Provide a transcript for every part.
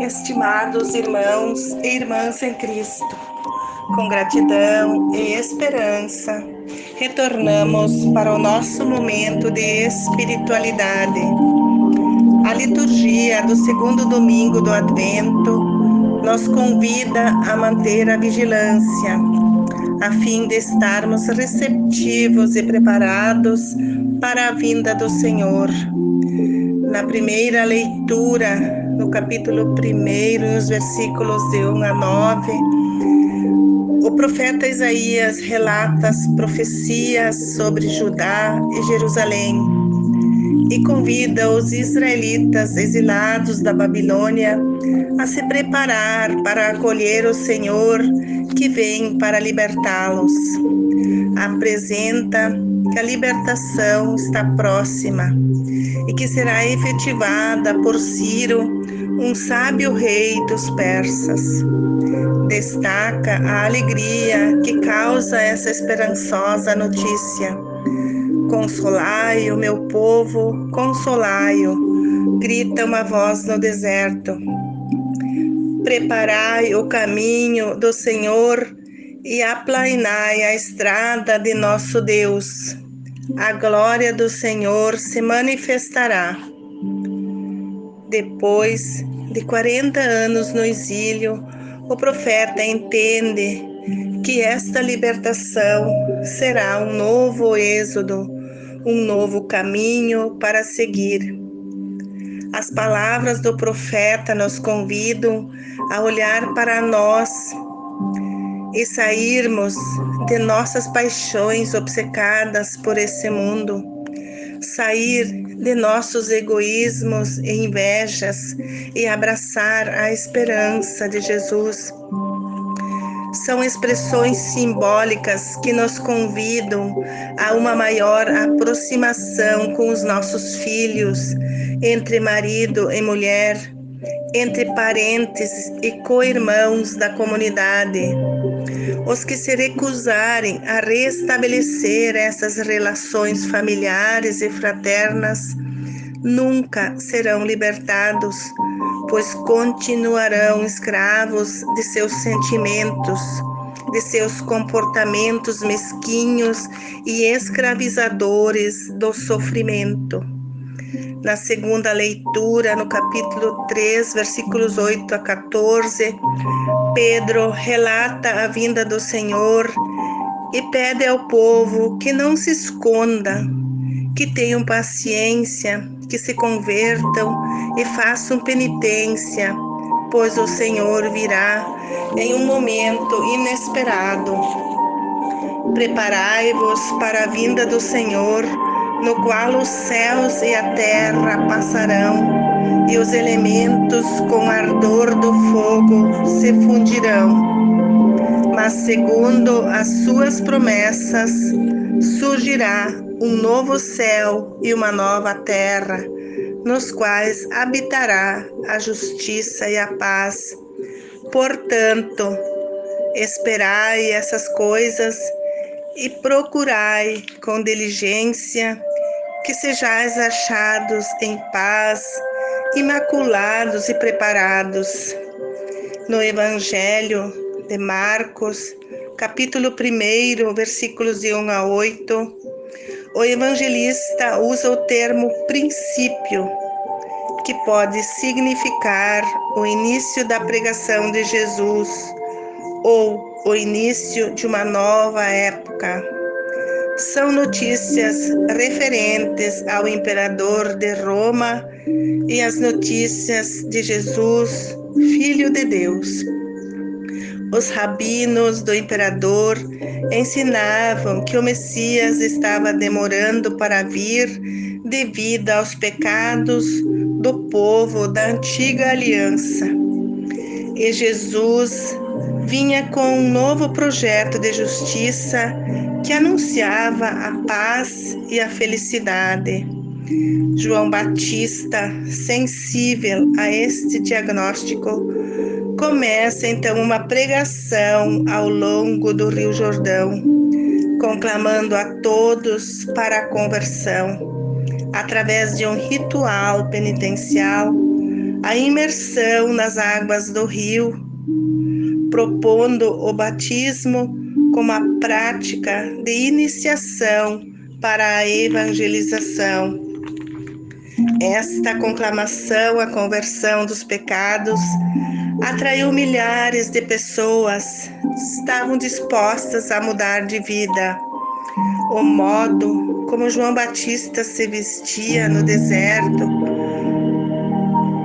Estimados irmãos e irmãs em Cristo, com gratidão e esperança, retornamos para o nosso momento de espiritualidade. A liturgia do segundo domingo do Advento nos convida a manter a vigilância, a fim de estarmos receptivos e preparados para a vinda do Senhor. Na primeira leitura, no capítulo 1, nos versículos de 1 a 9, o profeta Isaías relata as profecias sobre Judá e Jerusalém e convida os israelitas exilados da Babilônia a se preparar para acolher o Senhor que vem para libertá-los. Apresenta que a libertação está próxima e que será efetivada por Ciro um sábio rei dos persas. Destaca a alegria que causa essa esperançosa notícia. Consolai o meu povo, consolai-o, grita uma voz no deserto. Preparai o caminho do Senhor e aplainai a estrada de nosso Deus. A glória do Senhor se manifestará. Depois de 40 anos no exílio, o profeta entende que esta libertação será um novo êxodo, um novo caminho para seguir. As palavras do profeta nos convidam a olhar para nós e sairmos de nossas paixões obcecadas por esse mundo, sair de nossos egoísmos e invejas e abraçar a esperança de Jesus. São expressões simbólicas que nos convidam a uma maior aproximação com os nossos filhos, entre marido e mulher, entre parentes e co-irmãos da comunidade. Os que se recusarem a restabelecer essas relações familiares e fraternas nunca serão libertados, pois continuarão escravos de seus sentimentos, de seus comportamentos mesquinhos e escravizadores do sofrimento. Na segunda leitura, no capítulo 3, versículos 8 a 14, Pedro relata a vinda do Senhor e pede ao povo que não se esconda, que tenham paciência, que se convertam e façam penitência, pois o Senhor virá em um momento inesperado. Preparai-vos para a vinda do Senhor, no qual os céus e a terra passarão e os elementos com ardor do fogo se fundirão. Mas segundo as suas promessas, surgirá um novo céu e uma nova terra, nos quais habitará a justiça e a paz. Portanto, esperai essas coisas e procurai com diligência que sejais achados em paz imaculados e preparados. No Evangelho de Marcos, capítulo 1, versículos de 1 a 8, o evangelista usa o termo princípio, que pode significar o início da pregação de Jesus ou o início de uma nova época são notícias referentes ao imperador de Roma e as notícias de Jesus, Filho de Deus. Os rabinos do imperador ensinavam que o Messias estava demorando para vir devido aos pecados do povo da antiga aliança. E Jesus vinha com um novo projeto de justiça que anunciava a paz e a felicidade. João Batista, sensível a este diagnóstico, começa então uma pregação ao longo do Rio Jordão, conclamando a todos para a conversão, através de um ritual penitencial, a imersão nas águas do rio, propondo o batismo como a prática de iniciação para a evangelização. Esta conclamação, a conversão dos pecados, atraiu milhares de pessoas que estavam dispostas a mudar de vida. O modo como João Batista se vestia no deserto,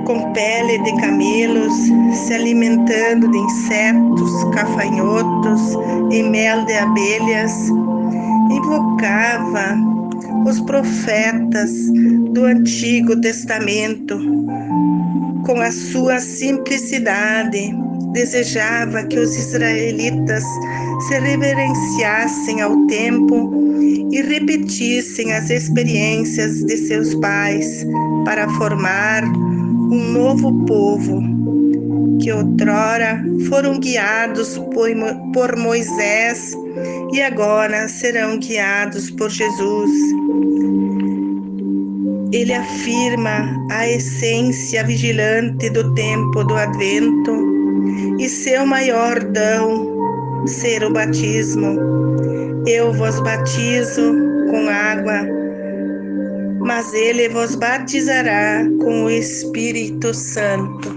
com pele de camelos, se alimentando de insetos, cafanhotos e mel de abelhas, invocava os profetas do Antigo Testamento. Com a sua simplicidade, desejava que os israelitas se reverenciassem ao tempo e repetissem as experiências de seus pais para formar um novo povo, que outrora foram guiados por Moisés e agora serão guiados por Jesus. Ele afirma a essência vigilante do tempo do advento e seu maior dão ser o batismo. Eu vos batizo com água, mas ele vos batizará com o Espírito Santo.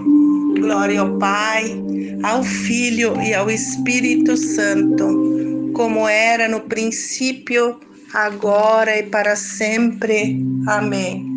Glória ao Pai, ao Filho e ao Espírito Santo, como era no princípio, agora e para sempre. Amém.